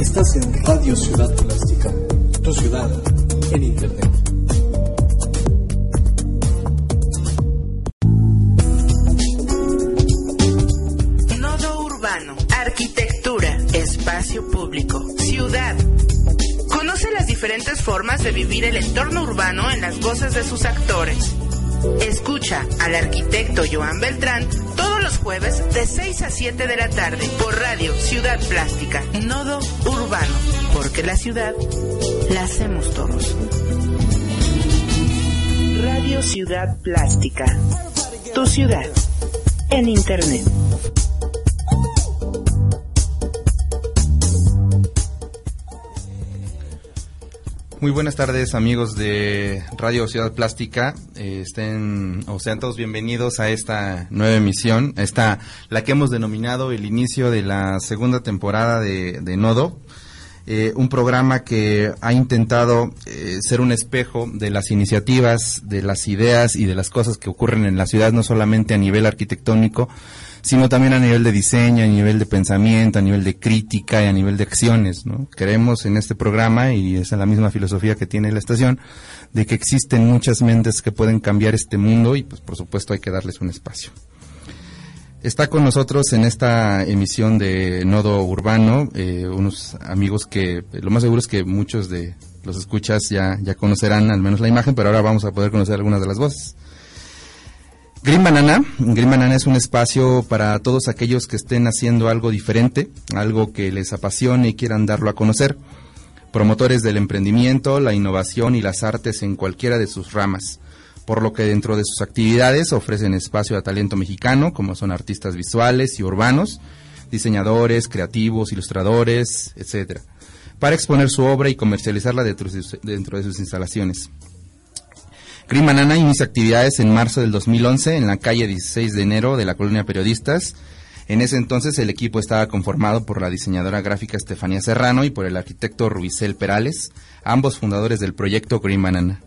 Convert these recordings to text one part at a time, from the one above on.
Estás en Radio Ciudad Plástica, tu ciudad en Internet. Nodo urbano, arquitectura, espacio público, ciudad. Conoce las diferentes formas de vivir el entorno urbano en las voces de sus actores. Escucha al arquitecto Joan Beltrán todos los jueves de 6 a 7 de la tarde por Radio Ciudad Plástica, Nodo Urbano, porque la ciudad la hacemos todos. Radio Ciudad Plástica, tu ciudad en Internet. Muy buenas tardes amigos de Radio Ciudad Plástica, eh, estén o sean todos bienvenidos a esta nueva emisión, esta la que hemos denominado el inicio de la segunda temporada de, de Nodo, eh, un programa que ha intentado eh, ser un espejo de las iniciativas, de las ideas y de las cosas que ocurren en la ciudad, no solamente a nivel arquitectónico, sino también a nivel de diseño, a nivel de pensamiento, a nivel de crítica y a nivel de acciones. ¿no? Creemos en este programa, y esa es la misma filosofía que tiene la estación, de que existen muchas mentes que pueden cambiar este mundo y pues por supuesto hay que darles un espacio. Está con nosotros en esta emisión de Nodo Urbano eh, unos amigos que lo más seguro es que muchos de los escuchas ya, ya conocerán al menos la imagen, pero ahora vamos a poder conocer algunas de las voces. Green Banana. Green Banana es un espacio para todos aquellos que estén haciendo algo diferente, algo que les apasione y quieran darlo a conocer. Promotores del emprendimiento, la innovación y las artes en cualquiera de sus ramas. Por lo que dentro de sus actividades ofrecen espacio a talento mexicano, como son artistas visuales y urbanos, diseñadores, creativos, ilustradores, etcétera, para exponer su obra y comercializarla dentro de sus instalaciones. Green Banana inicia actividades en marzo del 2011 en la calle 16 de enero de la colonia Periodistas. En ese entonces el equipo estaba conformado por la diseñadora gráfica Estefanía Serrano y por el arquitecto Rubicel Perales, ambos fundadores del proyecto Green Banana.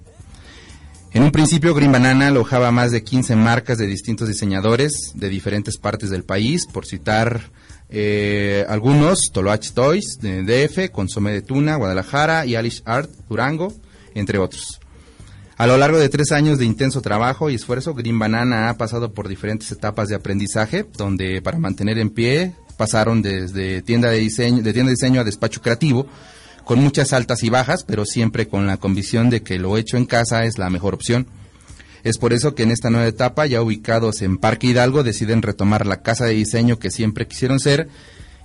En un principio Green Banana alojaba más de 15 marcas de distintos diseñadores de diferentes partes del país, por citar eh, algunos, Toloach Toys de DF, Consomé de Tuna, Guadalajara y Alice Art, Durango, entre otros. A lo largo de tres años de intenso trabajo y esfuerzo, Green Banana ha pasado por diferentes etapas de aprendizaje, donde para mantener en pie pasaron desde tienda de diseño, de tienda de diseño a despacho creativo, con muchas altas y bajas, pero siempre con la convicción de que lo hecho en casa es la mejor opción. Es por eso que en esta nueva etapa, ya ubicados en Parque Hidalgo, deciden retomar la casa de diseño que siempre quisieron ser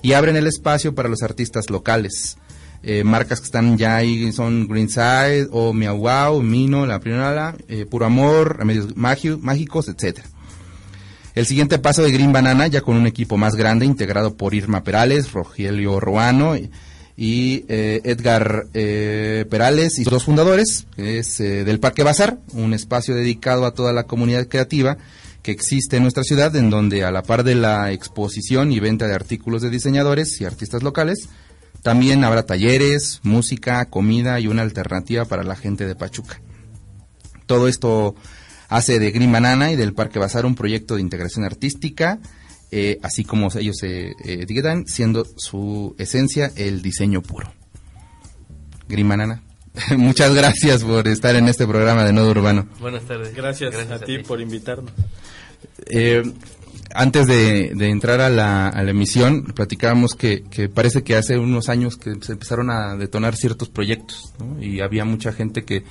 y abren el espacio para los artistas locales. Eh, marcas que están ya ahí son Greenside o Miau Mino, La Primera, eh, Puro Amor, Remedios Mágicos, etcétera. El siguiente paso de Green Banana, ya con un equipo más grande, integrado por Irma Perales, Rogelio Ruano y, eh, Edgar eh, Perales y sus dos fundadores, es eh, del Parque Bazar, un espacio dedicado a toda la comunidad creativa que existe en nuestra ciudad, en donde a la par de la exposición y venta de artículos de diseñadores y artistas locales, también habrá talleres, música, comida y una alternativa para la gente de Pachuca. Todo esto hace de Green Banana y del Parque Bazar un proyecto de integración artística, eh, así como ellos se eh, etiquetan, siendo su esencia el diseño puro. Green Banana. Muchas gracias por estar en este programa de Nodo Urbano. Buenas tardes. Gracias, a, ti por invitarnos. Eh, antes de, de entrar a la, emisión, platicábamos que, que, parece que hace unos años que se empezaron a detonar ciertos proyectos, ¿no? Y había mucha gente que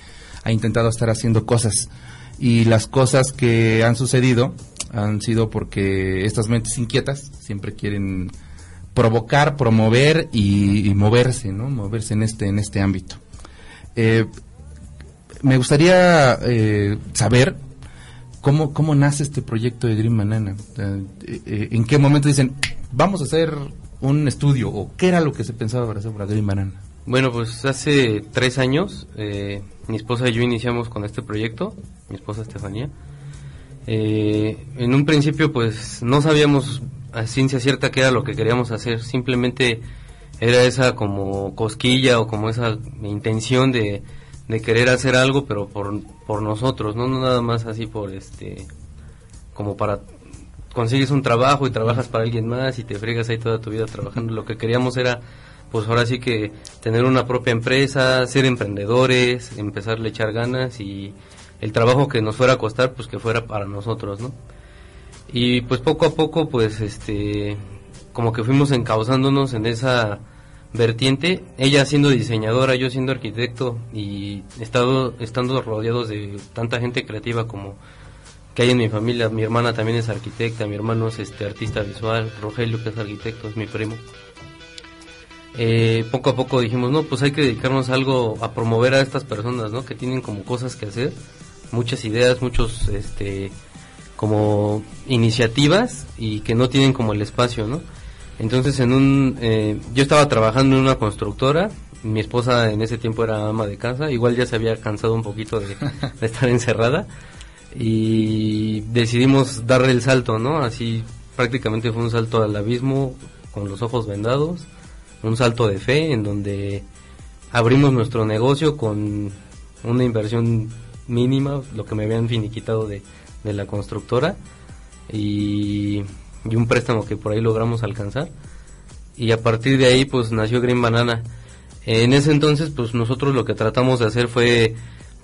ha intentado estar haciendo cosas. Y las cosas que han sucedido han sido porque estas mentes inquietas siempre quieren provocar, promover y, moverse, ¿no? Moverse en este, en este ámbito. Eh, me gustaría eh, saber cómo, cómo nace este proyecto de Green Banana. ¿En qué momento dicen, vamos a hacer un estudio o qué era lo que se pensaba para hacer para Green Banana? Bueno, pues hace tres años eh, mi esposa y yo iniciamos con este proyecto, mi esposa Estefanía. Eh, en un principio pues no sabíamos a ciencia cierta qué era lo que queríamos hacer, simplemente era esa como cosquilla o como esa intención de, de querer hacer algo pero por, por nosotros, ¿no? nada más así por este como para consigues un trabajo y trabajas para alguien más y te fregas ahí toda tu vida trabajando. Lo que queríamos era, pues ahora sí que tener una propia empresa, ser emprendedores, empezar a echar ganas y el trabajo que nos fuera a costar, pues que fuera para nosotros, ¿no? Y pues poco a poco, pues este, como que fuimos encauzándonos en esa vertiente, ella siendo diseñadora, yo siendo arquitecto y estado, estando rodeados de tanta gente creativa como que hay en mi familia. Mi hermana también es arquitecta, mi hermano es este artista visual, Rogelio que es arquitecto, es mi primo. Eh, poco a poco dijimos, no, pues hay que dedicarnos algo, a promover a estas personas, ¿no? Que tienen como cosas que hacer, muchas ideas, muchos, este, como iniciativas y que no tienen como el espacio, ¿no? Entonces en un, eh, yo estaba trabajando en una constructora, mi esposa en ese tiempo era ama de casa, igual ya se había cansado un poquito de estar encerrada y decidimos darle el salto, ¿no? Así prácticamente fue un salto al abismo con los ojos vendados, un salto de fe en donde abrimos nuestro negocio con una inversión mínima, lo que me habían finiquitado de, de la constructora y, y, un préstamo que por ahí logramos alcanzar y a partir de ahí pues nació Green Banana. En ese entonces pues nosotros lo que tratamos de hacer fue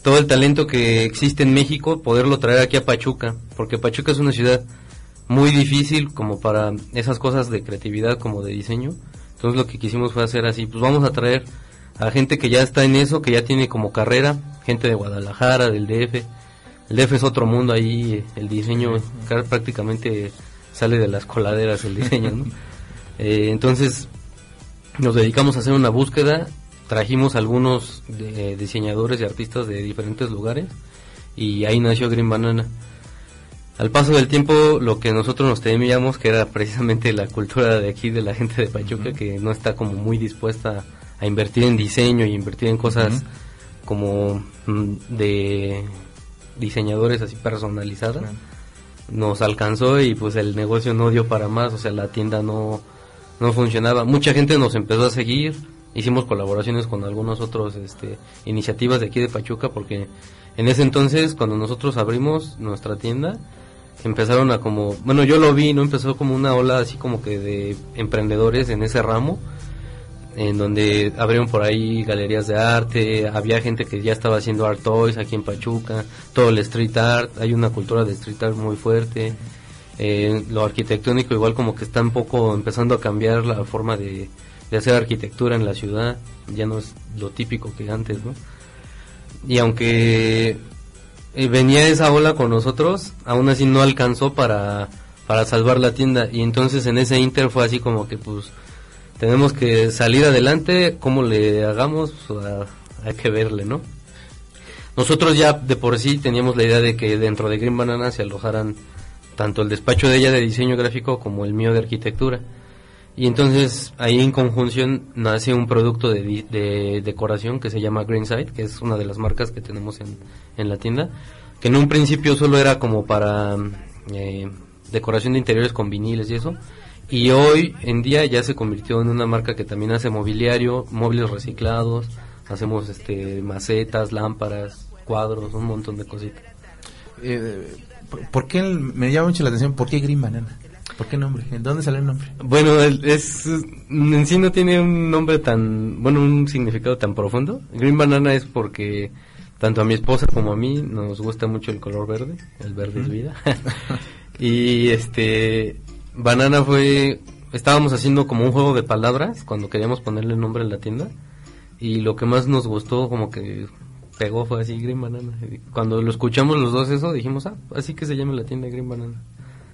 todo el talento que existe en México, poderlo traer aquí a Pachuca, porque Pachuca es una ciudad muy difícil como para esas cosas de creatividad como de diseño. Entonces lo que quisimos fue hacer así, pues vamos a traer a gente que ya está en eso, que ya tiene como carrera, gente de Guadalajara, del DF. El DF es otro mundo ahí, el diseño prácticamente sale de las coladeras el diseño, ¿no? eh, entonces nos dedicamos a hacer una búsqueda trajimos algunos diseñadores y artistas de diferentes lugares y ahí nació Green Banana. Al paso del tiempo, lo que nosotros nos temíamos, que era precisamente la cultura de aquí, de la gente de Pachuca, que no está como muy dispuesta a invertir en diseño y invertir en cosas como mm, de diseñadores así personalizadas, nos alcanzó y pues el negocio no dio para más, o sea, la tienda no, no funcionaba. Mucha gente nos empezó a seguir, hicimos colaboraciones con algunos otros este, iniciativas de aquí de Pachuca porque en ese entonces cuando nosotros abrimos nuestra tienda empezaron a como bueno yo lo vi no empezó como una ola así como que de emprendedores en ese ramo en donde abrieron por ahí galerías de arte había gente que ya estaba haciendo art toys aquí en Pachuca todo el street art hay una cultura de street art muy fuerte eh, lo arquitectónico igual como que está un poco empezando a cambiar la forma de de hacer arquitectura en la ciudad, ya no es lo típico que antes, ¿no? Y aunque eh, venía esa ola con nosotros, aún así no alcanzó para, para salvar la tienda. Y entonces en ese inter fue así como que pues tenemos que salir adelante, ¿cómo le hagamos? Pues, hay que verle, ¿no? Nosotros ya de por sí teníamos la idea de que dentro de Green Banana se alojaran tanto el despacho de ella de diseño gráfico como el mío de arquitectura. Y entonces ahí en conjunción nace un producto de, decoración que se llama Greenside, que es una de las marcas que tenemos en, en la tienda, que en un principio solo era como para eh, decoración de interiores con viniles y eso, y hoy en día ya se convirtió en una marca que también hace mobiliario, móviles reciclados, hacemos este macetas, lámparas, cuadros, un montón de cositas. Eh, ¿Por qué me llama mucho la atención? ¿Por qué Green Banana? ¿Por qué nombre? ¿En dónde sale el nombre? Bueno, es en sí no tiene un nombre tan, bueno, un significado tan profundo. Green Banana es porque tanto a mi esposa como a mí nos gusta mucho el color verde, el verde es vida. y este, Banana fue, estábamos haciendo como un juego de palabras cuando queríamos ponerle nombre en la tienda. Y lo que más nos gustó, como que pegó, fue así, Green Banana. Cuando lo escuchamos los dos eso, dijimos, ah, así que se llama la tienda Green Banana.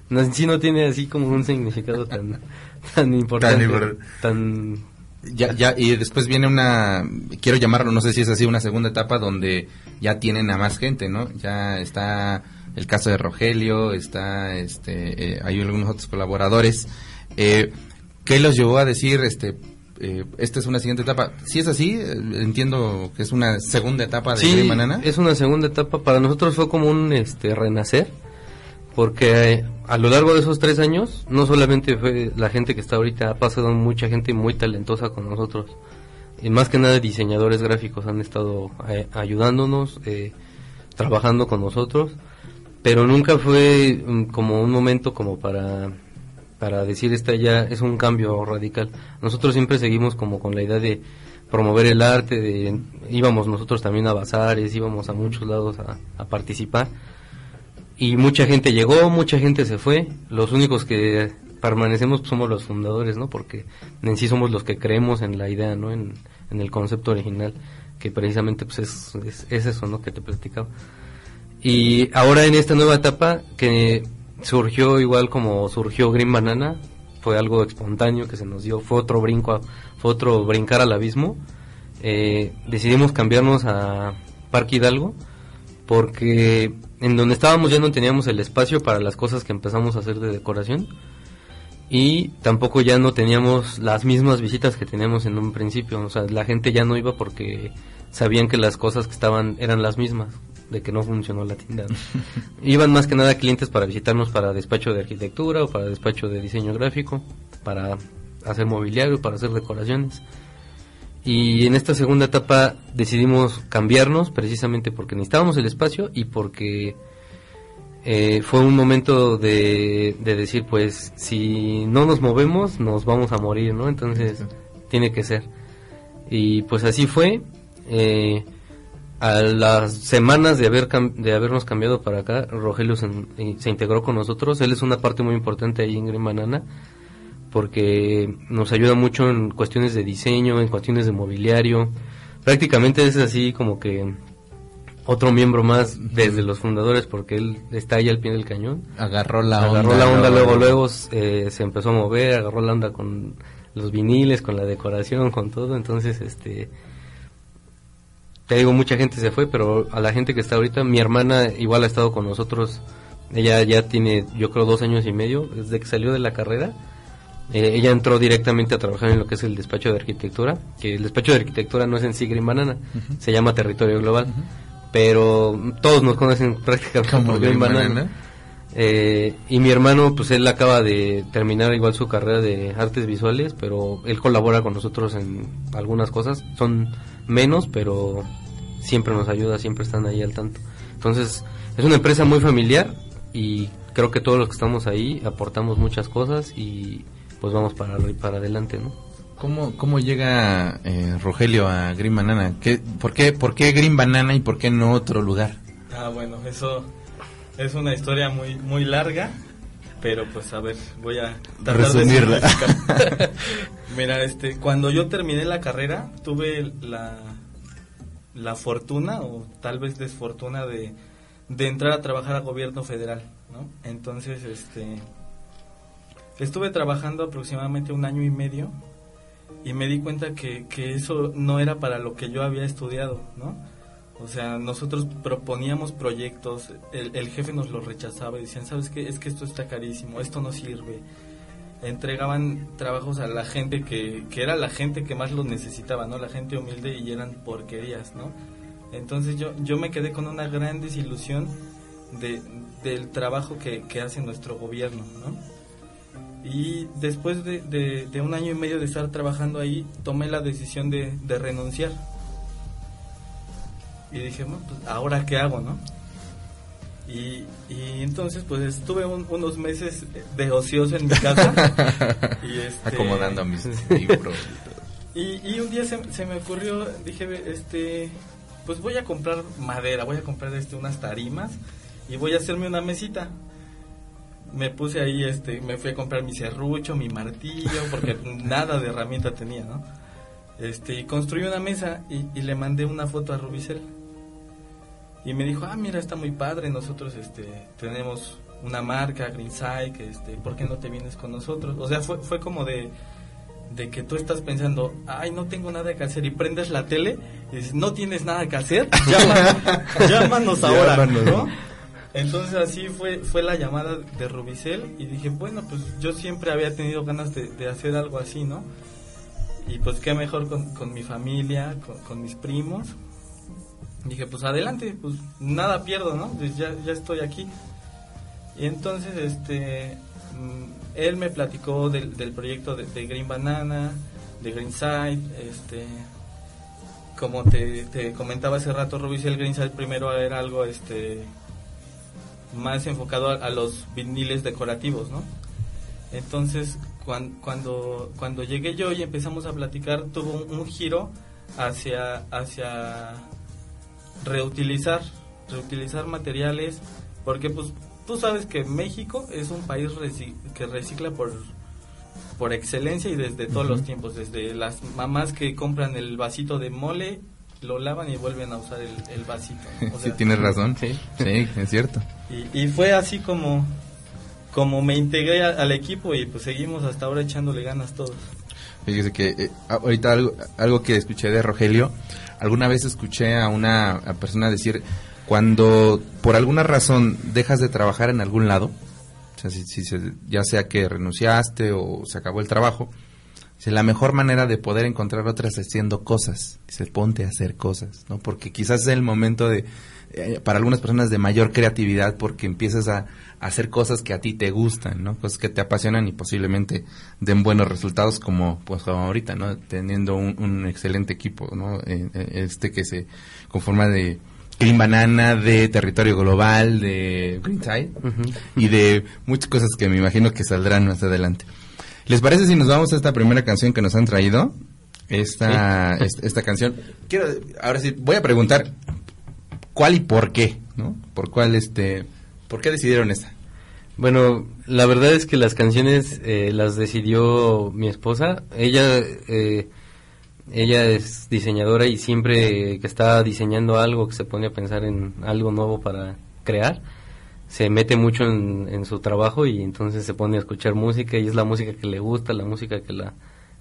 no, en sí no tiene así como un significado tan, tan importante, tan, ya, ya, y después viene una, quiero llamarlo, no sé si es así, una segunda etapa donde ya tienen a más gente, ¿no? Ya está el caso de Rogelio, está, este, eh, hay algunos otros colaboradores. Eh, ¿Qué los llevó a decir, este, eh, esta es una siguiente etapa? Si es así, eh, entiendo que es una segunda etapa de sí, Banana. es una segunda etapa. Para nosotros fue como un, este, renacer, porque a lo largo de esos tres años, no solamente fue la gente que está ahorita, ha pasado mucha gente muy talentosa con nosotros. Y más que nada diseñadores gráficos han estado ayudándonos, trabajando con nosotros pero nunca fue mm, como un momento como para para decir esta ya es un cambio radical. Nosotros siempre seguimos como con la idea de promover el arte, de, íbamos nosotros también a bazares, íbamos a muchos lados a, participar y mucha gente llegó, mucha gente se fue, los únicos que permanecemos somos los fundadores, ¿no? Porque en sí somos los que creemos en la idea, ¿no? En, el concepto original, que precisamente pues es, es, es eso, ¿no? Que te platicaba. Y ahora en esta nueva etapa que surgió igual como surgió Green Banana, fue algo espontáneo que se nos dio, fue otro brinco, fue otro brincar al abismo. Eh, decidimos cambiarnos a Parque Hidalgo porque en donde estábamos ya no teníamos el espacio para las cosas que empezamos a hacer de decoración. Y tampoco ya no teníamos las mismas visitas que teníamos en un principio, o sea, la gente ya no iba porque sabían que las cosas que estaban eran las mismas, de que no funcionó la tienda. Iban más que nada clientes para visitarnos para despacho de arquitectura o para despacho de diseño gráfico, para hacer mobiliario, para hacer decoraciones. Y en esta segunda etapa decidimos cambiarnos precisamente porque necesitábamos el espacio y porque eh, fue un momento de, de, decir, pues, si no nos movemos, nos vamos a morir, ¿no? Entonces, tiene que ser. Y pues así fue. Eh, a las semanas de haber de habernos cambiado para acá, Rogelio se, integró con nosotros. Él es una parte muy importante ahí en Green Banana porque nos ayuda mucho en cuestiones de diseño, en cuestiones de mobiliario. Prácticamente es así como que otro miembro más desde los fundadores porque él está ahí al pie del cañón. Agarró la onda. Agarró la onda, luego, luego eh, se empezó a mover, agarró la onda con los viniles, con la decoración, con todo. Entonces, este te digo, mucha gente se fue, pero a la gente que está ahorita, mi hermana igual ha estado con nosotros, ella ya tiene, yo creo, dos años y medio, desde que salió de la carrera. Eh, ella entró directamente a trabajar en lo que es el despacho de arquitectura, que el despacho de arquitectura no es en sí Green Banana, se llama Territorio Global, pero todos nos conocen prácticamente como Green, Banana. Eh, y mi hermano, pues él acaba de terminar igual su carrera de artes visuales, pero él colabora con nosotros en algunas cosas, son menos, pero siempre nos ayuda, siempre están ahí al tanto. Entonces, es una empresa muy familiar y creo que todos los que estamos ahí aportamos muchas cosas y pues vamos para, para adelante, ¿no? ¿Cómo, cómo llega eh, Rogelio a Green Banana? ¿Qué, por, qué, ¿Por qué Green Banana y por qué no otro lugar? Ah, bueno, eso es una historia muy, muy larga, pero pues a ver, voy a resumirla. Mira, este, cuando yo terminé la carrera, tuve la, la fortuna o tal vez desfortuna de, de entrar a trabajar a gobierno federal, ¿no? Entonces, este, estuve trabajando aproximadamente un año y medio y me di cuenta que, que eso no era para lo que yo había estudiado, ¿no? O sea, nosotros proponíamos proyectos, el, el jefe nos los rechazaba y decían, ¿sabes qué? Es que esto está carísimo, esto no sirve entregaban trabajos a la gente que, que era la gente que más los necesitaba, ¿no? La gente humilde y eran porquerías, ¿no? Entonces yo, yo me quedé con una gran desilusión de, del trabajo que, que hace nuestro gobierno, ¿no? Y después de, de, un año y medio de estar trabajando ahí, tomé la decisión de, de renunciar. Y dije, bueno, pues ahora qué hago, ¿no? Y, entonces pues estuve unos meses de ocioso en mi casa. y este, Acomodando mis libros. Y, y un día se, se, me ocurrió, dije, este, pues voy a comprar madera, voy a comprar este unas tarimas y voy a hacerme una mesita. Me puse ahí, este, me fui a comprar mi serrucho, mi martillo, porque nada de herramienta tenía, ¿no? Este, y construí una mesa y, y le mandé una foto a Rubicel y me dijo, ah, mira, está muy padre, nosotros este, tenemos una marca, Greenside, que este, ¿por qué no te vienes con nosotros? O sea, fue, fue como de, de que tú estás pensando, ay, no tengo nada que hacer, y prendes la tele y dices, no tienes nada que hacer, llámanos, llámanos ahora, Llámanos. ¿no? Entonces así fue, fue la llamada de Rubicel y dije, bueno, pues yo siempre había tenido ganas de, de hacer algo así, ¿no? Y pues qué mejor con, con mi familia, con, con mis primos. Dije, pues adelante, pues nada pierdo, ¿no? Pues ya, ya estoy aquí. Y entonces, este, mm, él me platicó del, del proyecto de, Green Banana, de Greenside, este, como te, comentaba hace rato, Rubicel Greenside primero era algo, este, más enfocado a, a los viniles decorativos, ¿no? Entonces, cuan- cuando, cuando llegué yo y empezamos a platicar, tuvo un, un giro hacia, hacia reutilizar, reutilizar materiales, porque pues tú sabes que México es un país reci- que recicla por, por excelencia y desde todos los tiempos, desde las mamás que compran el vasito de mole, lo lavan y vuelven a usar el, el vasito. ¿no? O sí, tienes razón. Sí. Sí, es cierto. y, y fue así como, como me integré a- al equipo y pues seguimos hasta ahora echándole ganas todos. Fíjese que eh, ahorita algo, algo que escuché de Rogelio, alguna vez escuché a una persona decir, cuando por alguna razón dejas de trabajar en algún lado, o sea, si, ya sea que renunciaste o se acabó el trabajo, dice, la mejor manera de poder encontrar otras haciendo cosas, dice, ponte a hacer cosas, ¿no? Porque quizás es el momento de, eh, para algunas personas de mayor creatividad porque empiezas a, a hacer cosas que a ti te gustan, ¿no? Cosas que te apasionan y posiblemente den buenos resultados como pues como ahorita, ¿no? Teniendo un, un excelente equipo, ¿no? Eh, eh, Este que se conforma de Green Banana, de Territorio Global, de Greenside Ujú. y de muchas cosas que me imagino que saldrán más adelante. ¿Les parece si nos vamos a esta primera canción que nos han traído? Esta, esta, esta canción. Quiero, ahora sí, voy a preguntar cuál y por qué, ¿no? Por cuál, este, ¿por qué decidieron esta? Bueno, la verdad es que las canciones eh, las decidió mi esposa. Ella, eh, ella es diseñadora y siempre que está diseñando algo, que se pone a pensar en algo nuevo para crear, se mete mucho en, en su trabajo y entonces se pone a escuchar música y es la música que le gusta, la música que la,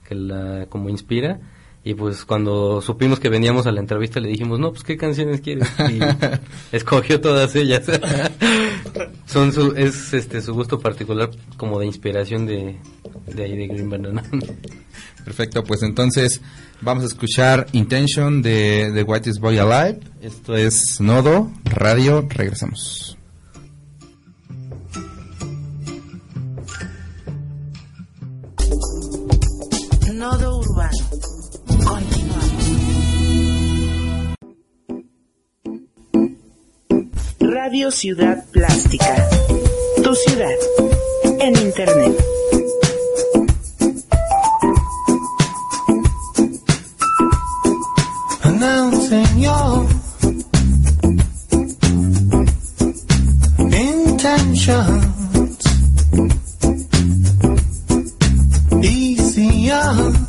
que la como inspira. Y pues cuando supimos que veníamos a la entrevista le dijimos, no, pues qué canciones quieres. Y escogió todas ellas. Son su, es este su gusto particular como de inspiración de, de ahí de Green Banana. Perfecto, pues entonces vamos a escuchar Intention de The Whitest Boy Alive. Esto es Nodo Radio. Regresamos. Nodo Urbano. Radio Ciudad Plástica. Tu ciudad. En Internet. announcing your intentions. Easier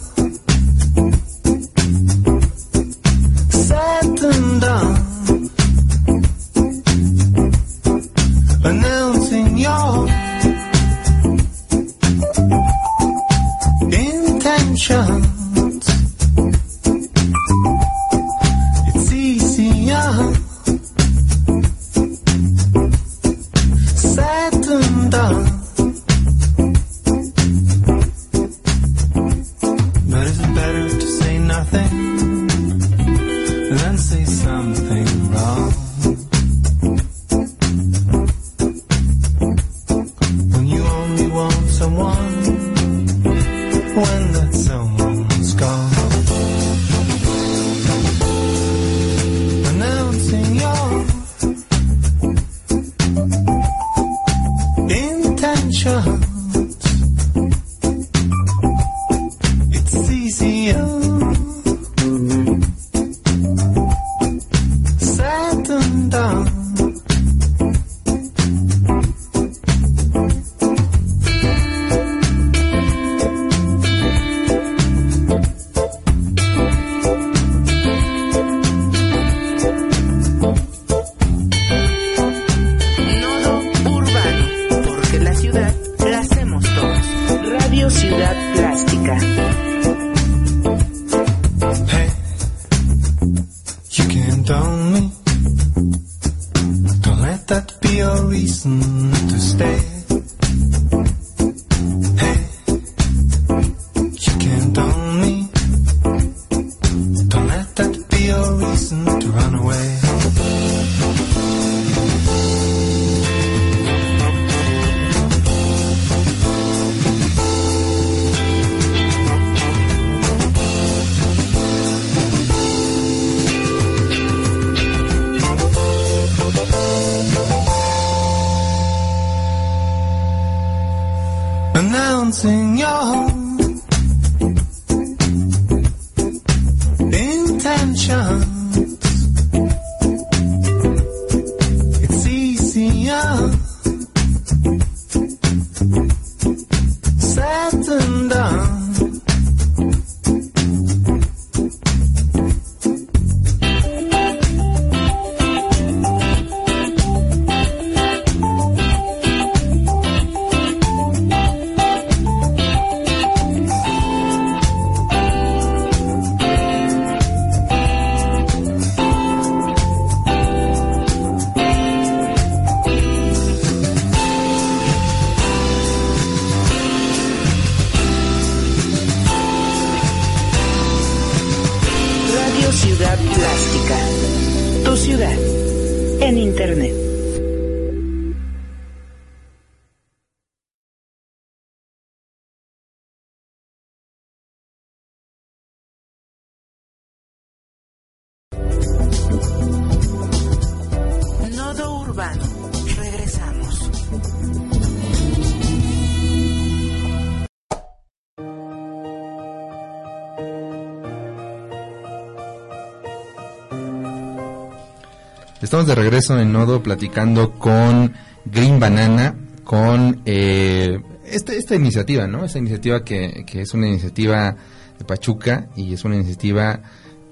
Estamos de regreso en Nodo platicando con Green Banana, con eh, este- esta iniciativa, ¿no? Esta iniciativa que, que es una iniciativa de Pachuca y es una iniciativa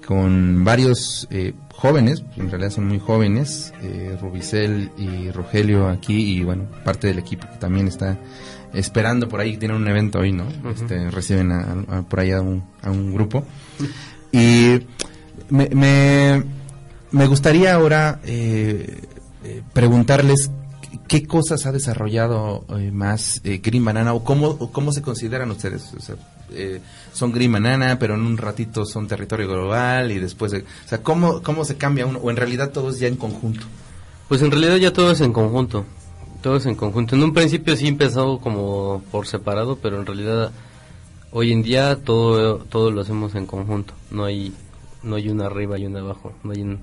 con varios eh, jóvenes, en realidad son muy jóvenes, eh, Rubicel y Rogelio aquí y bueno, parte del equipo que también está esperando por ahí, tienen un evento hoy, ¿no? este, reciben a- a- por ahí a un, a un grupo. Y me, me, me gustaría ahora eh, eh, preguntarles qué cosas ha desarrollado eh, más eh, Green Banana o cómo, cómo se consideran ustedes. Son Green Banana, pero en un ratito son territorio global y después, de- o sea, ¿cómo, cómo se cambia uno? O en realidad todos ya en conjunto. Pues en realidad ya todo es en conjunto. Todo es en conjunto. En un principio sí empezó como por separado, pero en realidad hoy en día todo todo lo hacemos en conjunto. No hay no hay una arriba y una abajo. No hay un...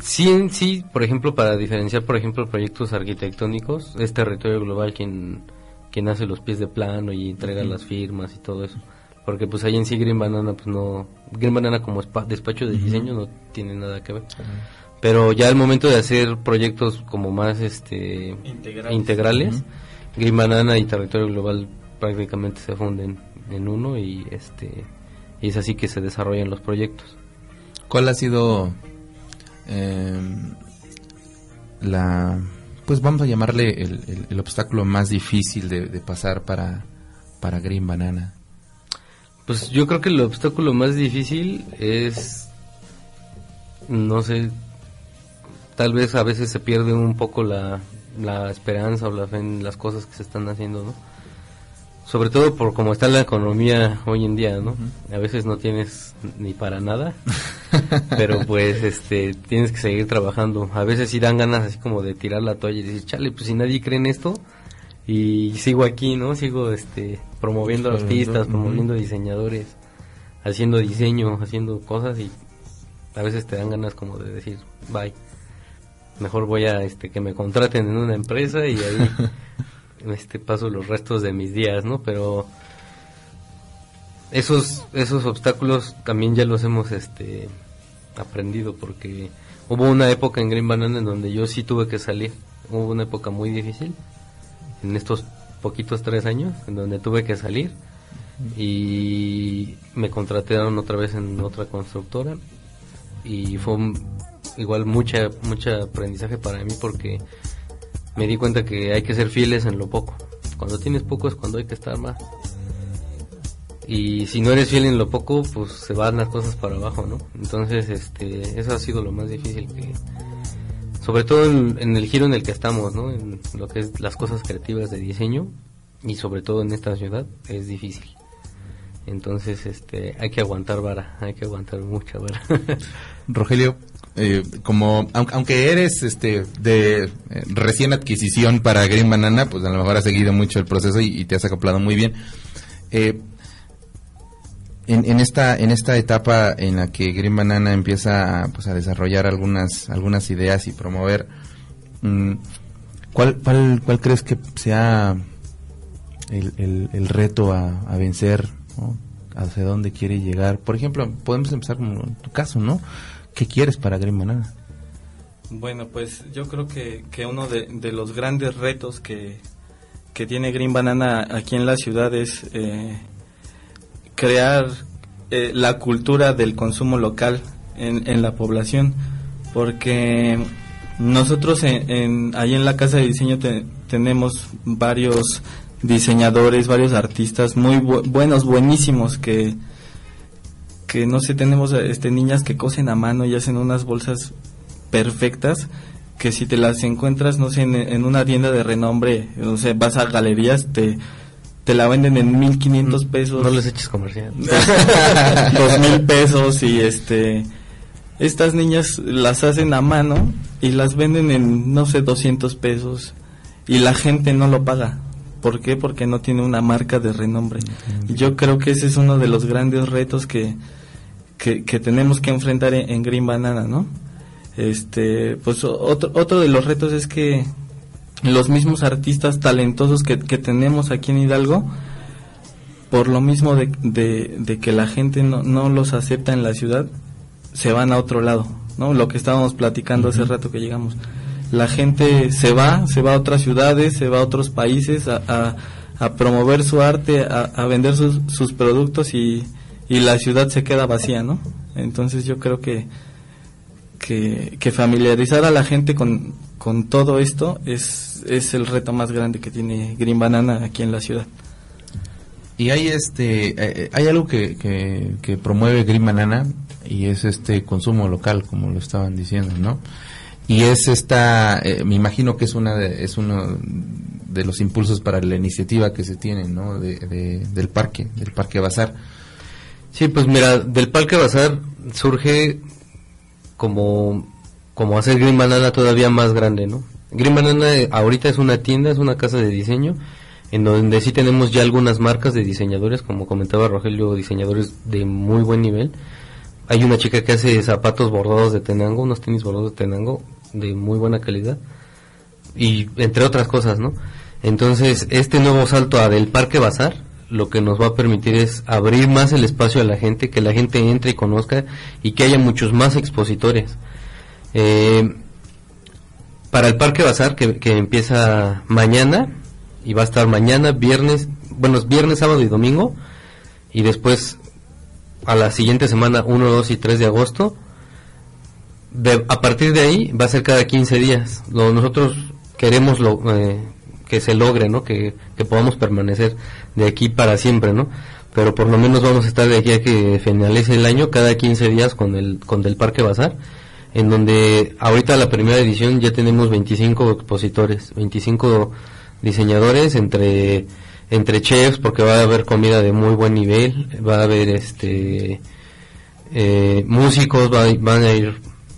Sí, en sí, por ejemplo, para diferenciar, por ejemplo, proyectos arquitectónicos, es territorio global quien quien hace los pies de plano y entrega las firmas y todo eso. Porque pues ahí en sí Green Banana pues no Green Banana como spa- despacho de diseño no tiene nada que ver. Pero ya al momento de hacer proyectos como más este Integrales. integrales, Green Banana y Territorio Global prácticamente se funden en uno y este y es así que se desarrollan los proyectos. ¿Cuál ha sido eh, la, pues vamos a llamarle el, el- el obstáculo más difícil de, de pasar para, para Green Banana? Pues yo creo que el obstáculo más difícil es, no sé, tal vez a veces se pierde un poco la, la esperanza o la fe en las cosas que se están haciendo, ¿no? Sobre todo por cómo está la economía hoy en día, ¿no? A veces no tienes ni para nada, pero pues este tienes que seguir trabajando. A veces sí dan ganas así como de tirar la toalla y decir, chale, pues si nadie cree en esto y sigo aquí, ¿no? Sigo este promoviendo artistas, promoviendo diseñadores, haciendo diseño, haciendo cosas y a veces te dan ganas como de decir, bye. Mejor voy a este que me contraten en una empresa y ahí este paso los restos de mis días, ¿no? Pero esos esos obstáculos también ya los hemos este aprendido porque hubo una época en Green Banana en donde yo sí tuve que salir. Hubo una época muy difícil en estos poquitos tres años en donde tuve que salir y me contrataron otra vez en otra constructora y fue igual mucha mucha aprendizaje para mí porque me di cuenta que hay que ser fieles en lo poco. Cuando tienes poco es cuando hay que estar más. Y si no eres fiel en lo poco, pues se van las cosas para abajo, ¿no? Entonces, este, eso ha sido lo más difícil que, sobre todo en, en el giro en el que estamos, ¿no? En lo que es las cosas creativas de diseño y sobre todo en esta ciudad es difícil. Entonces, este, hay que aguantar vara, hay que aguantar mucha vara. Rogelio, eh, como aunque, eres este de eh, recién adquisición para Green Banana, pues a lo mejor has seguido mucho el proceso y, te has acoplado muy bien. Eh, en, en esta en esta etapa en la que Green Banana empieza a, pues, a desarrollar algunas algunas ideas y promover, mm, ¿cuál, cuál, cuál crees que sea el, el- reto a, vencer? hacia dónde quiere llegar. Por ejemplo, podemos empezar con tu caso, ¿no? ¿Qué quieres para Green Banana? Bueno, pues yo creo que, que uno de, los grandes retos que, que tiene Green Banana aquí en la ciudad es eh, crear eh, la cultura del consumo local en, en la población, porque nosotros en, en- ahí en la casa de diseño te- tenemos varios diseñadores, varios artistas muy bu- buenos, buenísimos que que no sé, tenemos este niñas que cosen a mano y hacen unas bolsas perfectas que si te las encuentras, no sé, en, en una tienda de renombre, no sé, vas a galerías, te, te la venden en 1500 pesos. No les eches comercial. dos mil pesos y este estas niñas las hacen a mano y las venden en no sé 200 pesos y la gente no lo paga ¿por qué? porque no tiene una marca de renombre y yo creo que ese es uno de los grandes retos que que, que tenemos que enfrentar en, en Green Banana ¿no? este pues otro otro de los retos es que los mismos artistas talentosos que, que tenemos aquí en Hidalgo por lo mismo de, de, de que la gente no, no los acepta en la ciudad, se van a otro lado, ¿no? Lo que estábamos platicando hace rato que llegamos. La gente se va, se va a otras ciudades, se va a otros países a, a, a promover su arte, a, a vender sus, sus productos y, y la ciudad se queda vacía, ¿no? Entonces yo creo que, que, que familiarizar a la gente con, con todo esto es, es el reto más grande que tiene Green Banana aquí en la ciudad. Y hay este, eh, hay algo que, que, que promueve Green Banana y es este consumo local, como lo estaban diciendo, ¿no? Y es esta, eh, me imagino que es una de, es uno de los impulsos para la iniciativa que se tiene, ¿no? De- del parque, del parque Bazar. Sí, pues mira, del Parque Bazar surge como, como hacer Green Banana todavía más grande, ¿no? Green Banana eh, ahorita es una tienda, es una casa de diseño, en donde sí tenemos ya algunas marcas de diseñadores, como comentaba Rogelio, diseñadores de muy buen nivel. Hay una chica que hace zapatos bordados de Tenango, unos tenis bordados de Tenango, de muy buena calidad, y entre otras cosas, ¿no? Entonces, este nuevo salto a del Parque Bazar, lo que nos va a permitir es abrir más el espacio a la gente, que la gente entre y conozca y que haya muchos más expositores. Eh, para el Parque Bazar, que, empieza mañana, y va a estar mañana, viernes, bueno, es viernes, sábado y domingo, y después a la siguiente semana, 1, 2 y 3 de agosto, de- a partir de ahí va a ser cada 15 días. Lo, nosotros queremos lo, eh, que se logre, ¿no? Que, que podamos permanecer de aquí para siempre, ¿no? Pero por lo menos vamos a estar de aquí a que finalice el año cada 15 días con el con del Parque Bazar, en donde ahorita la primera edición ya tenemos 25 expositores, 25 diseñadores entre entre chefs porque va a haber comida de muy buen nivel, va a haber este eh, músicos, va, van a ir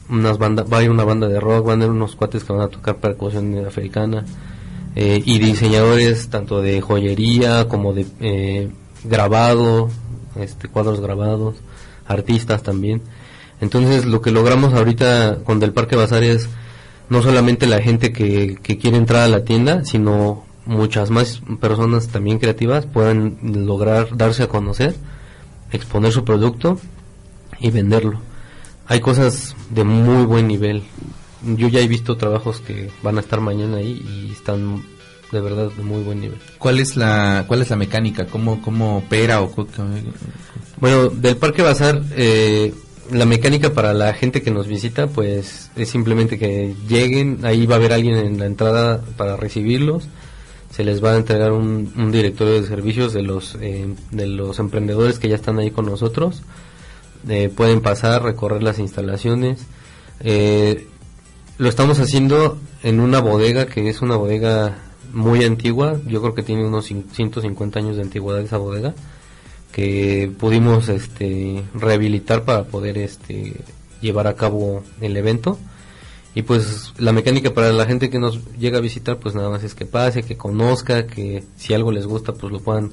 unas bandas, va a ir una banda de rock, van a ir unos cuates que van a tocar percusión africana eh, y diseñadores tanto de joyería como de eh, grabado, este cuadros grabados, artistas también. Entonces lo que logramos ahorita con Del Parque Bazar es no solamente la gente que, que quiere entrar a la tienda, sino muchas más personas también creativas puedan lograr darse a conocer, exponer su producto y venderlo. Hay cosas de muy buen nivel. Yo ya he visto trabajos que van a estar mañana ahí y están de verdad de muy buen nivel. ¿Cuál es la, cuál es la mecánica? ¿Cómo, cómo opera o Bueno, del Parque Bazar, eh, la mecánica para la gente que nos visita, pues es simplemente que lleguen, ahí va a haber alguien en la entrada para recibirlos, se les va a entregar un, un directorio de servicios de los eh, de los emprendedores que ya están ahí con nosotros, Eh, pueden pasar, recorrer las instalaciones, eh, lo estamos haciendo en una bodega que es una bodega muy antigua, yo creo que tiene unos cin- 150 años de antigüedad esa bodega que pudimos este rehabilitar para poder este llevar a cabo el evento y pues la mecánica para la gente que nos llega a visitar pues nada más es que pase, que conozca, que si algo les gusta pues lo puedan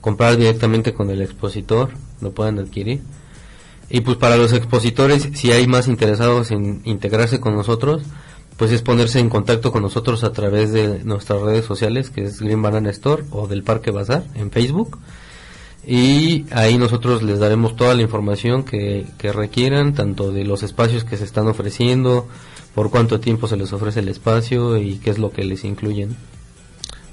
comprar directamente con el expositor, lo puedan adquirir. Y pues para los expositores, si hay más interesados en integrarse con nosotros, pues es ponerse en contacto con nosotros a través de nuestras redes sociales, que es Green Banana Store o del Parque Bazar en Facebook. y ahí nosotros les daremos toda la información que, que requieran, tanto de los espacios que se están ofreciendo, por cuánto tiempo se les ofrece el espacio y qué es lo que les incluyen.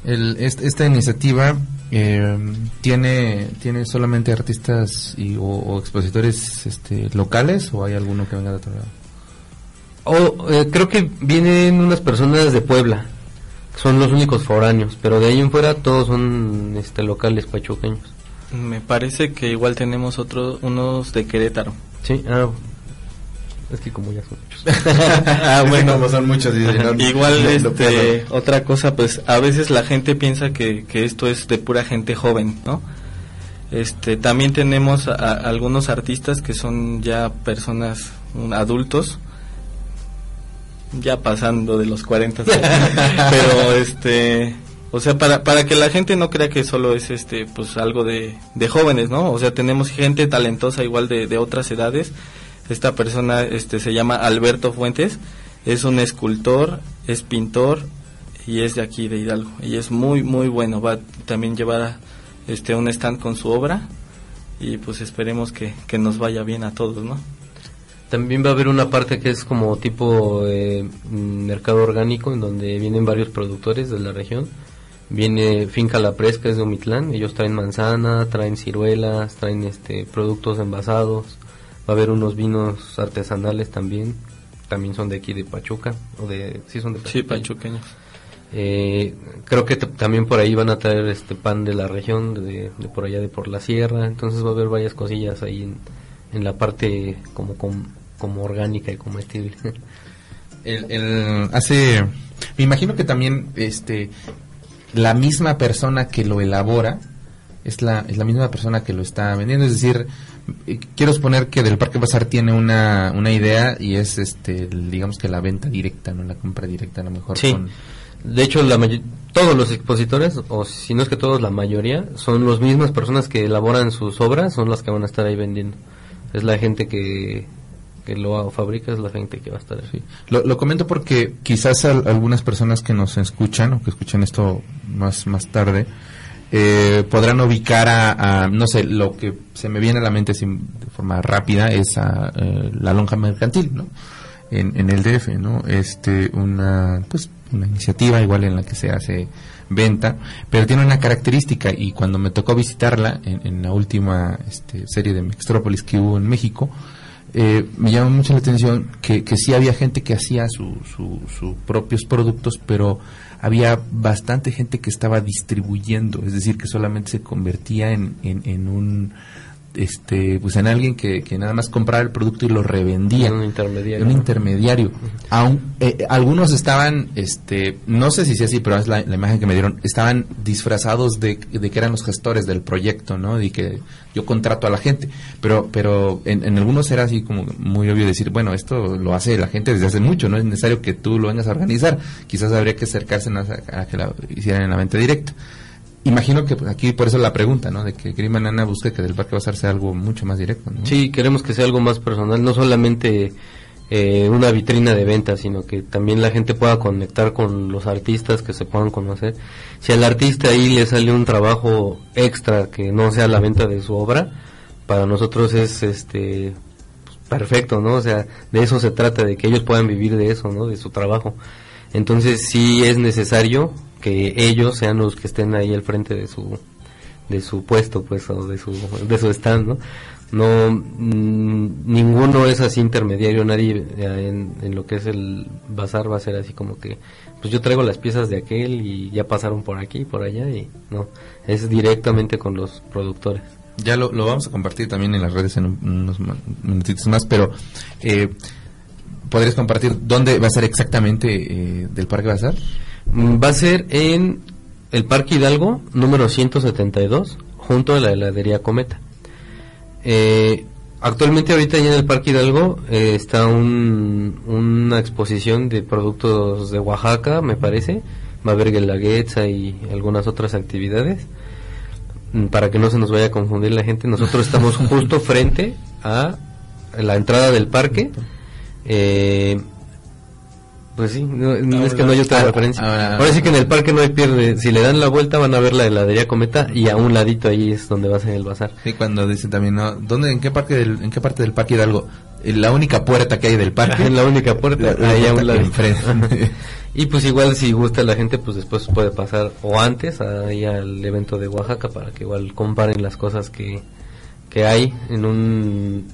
El- est- esta iniciativa eh, tiene tiene solamente artistas y, o, o expositores este, locales o hay alguno que venga de otro lado. Oh, eh, creo que vienen unas personas de Puebla, son los únicos foráneos, pero de ahí en fuera todos son este, locales pachuqueños. Me parece que igual tenemos otros, unos de Querétaro. Sí, ah, es que como ya son muchos. ah, bueno, Como son muchos, no- Igual, no- no este, otra cosa, pues a veces la gente piensa que, que esto es de pura gente joven, ¿no? Este, también tenemos a- a algunos artistas que son ya personas mm, adultos, ya pasando de los 40, pero este, o sea, para, para que la gente no crea que solo es este, pues algo de, de jóvenes, ¿no? O sea, tenemos gente talentosa igual de, de otras edades. Esta persona este, se llama Alberto Fuentes, es un escultor, es pintor y es de aquí de Hidalgo. Y es muy, muy bueno. Va también llevar a, este, un stand con su obra y pues esperemos que, que nos vaya bien a todos, ¿no? También va a haber una parte que es como tipo eh, mercado orgánico, en donde vienen varios productores de la región. Viene Finca La Fresca, es de Omitlán. Ellos traen manzana, traen ciruelas, traen este productos envasados. Va a haber unos vinos artesanales también. También son de aquí de Pachuca. O de, sí, son de Sí, Pachuca. pachuqueños. Eh, creo que también por ahí van a traer este pan de la región, de, de por allá de por la sierra. Entonces va a haber varias cosillas ahí en, en la parte como, com- como orgánica y comestible. El, el- hace me imagino que también este la misma persona que lo elabora es la es la misma persona que lo está vendiendo es decir quiero suponer que del Parque Bazar tiene una, una idea y es este digamos que la venta directa no la compra directa a lo mejor Sí. con De hecho, la todos los expositores, o si no es que todos, la mayoría, son las mismas personas que elaboran sus obras, son las que van a estar ahí vendiendo. Es la gente que, que lo fabrica, es la gente que va a estar ahí. Sí. Lo, lo comento porque quizás al- algunas personas que nos escuchan o que escuchan esto más, más tarde eh, podrán ubicar a, no sé, lo que se me viene a la mente de forma rápida es a, eh, la lonja mercantil, ¿no? En, el DF, ¿no? Este, una, pues, una iniciativa igual en la que se hace venta, pero tiene una característica y cuando me tocó visitarla en, la última este, serie de Mextrópolis que hubo en México, eh, me llama mucho la atención que, que sí había gente que hacía su, su- sus propios productos, pero había bastante gente que estaba distribuyendo, es decir, que solamente se convertía en, en, en un este pues en alguien que, que nada más compraba el producto y lo revendía. En un intermediario, un intermediario. Aun- eh, eh, algunos estaban este no sé si sea así pero es la, la imagen que me dieron estaban disfrazados de, de que eran los gestores del proyecto no y que yo contrato a la gente. Pero pero en, en algunos era así como muy obvio decir bueno esto lo hace la gente desde hace mucho no es necesario que tú lo vengas a organizar. Quizás habría que acercarse a, a que la hicieran en la venta directa Imagino que pues, aquí por eso la pregunta, ¿no? De que Green Banana busque que del Parque Bazar sea algo mucho más directo, ¿no? Sí, queremos que sea algo más personal, no solamente eh, una vitrina de venta, sino que también la gente pueda conectar con los artistas, que se puedan conocer. Si al artista ahí le sale un trabajo extra que no sea la venta de su obra, para nosotros es este pues, perfecto, ¿no? O sea, de eso se trata, de que ellos puedan vivir de eso, ¿no? De su trabajo. Entonces sí es necesario que ellos sean los que estén ahí al frente de su de su puesto pues o de su de su stand no no mm, ninguno es así intermediario nadie eh, en, lo que es el bazar va a ser así como que pues yo traigo las piezas de aquel y ya pasaron por aquí por allá y no es directamente con los productores. Ya lo, lo vamos a compartir también en las redes en un- unos minutitos más, pero eh, ¿podrías compartir dónde va a ser exactamente eh, del Parque Bazar? Mm, va a ser en el Parque Hidalgo número 172 junto a la heladería Cometa Eh, actualmente ahorita ya en el Parque Hidalgo eh, está un- una exposición de productos de Oaxaca, me parece. Va a haber guelaguetza y algunas otras actividades. Mm, Para que no se nos vaya a confundir la gente, nosotros estamos justo frente a la entrada del parque. Eh, Pues sí, no, no es que no hay otra referencia. ah, Ahora sí que en el parque no hay pierde. Si le dan la vuelta van a ver la heladería Cometa y a un ladito ahí es donde va a ser el bazar. Sí, cuando dicen también, ¿no? ¿Dónde, en qué parque del, en qué parte del parque Hidalgo? Eh, La única puerta que hay del parque. En la única puerta, La- la ahí a un ladito. y pues igual si gusta la gente, pues después puede pasar o antes ahí al evento de Oaxaca para que igual comparen las cosas que, que hay en un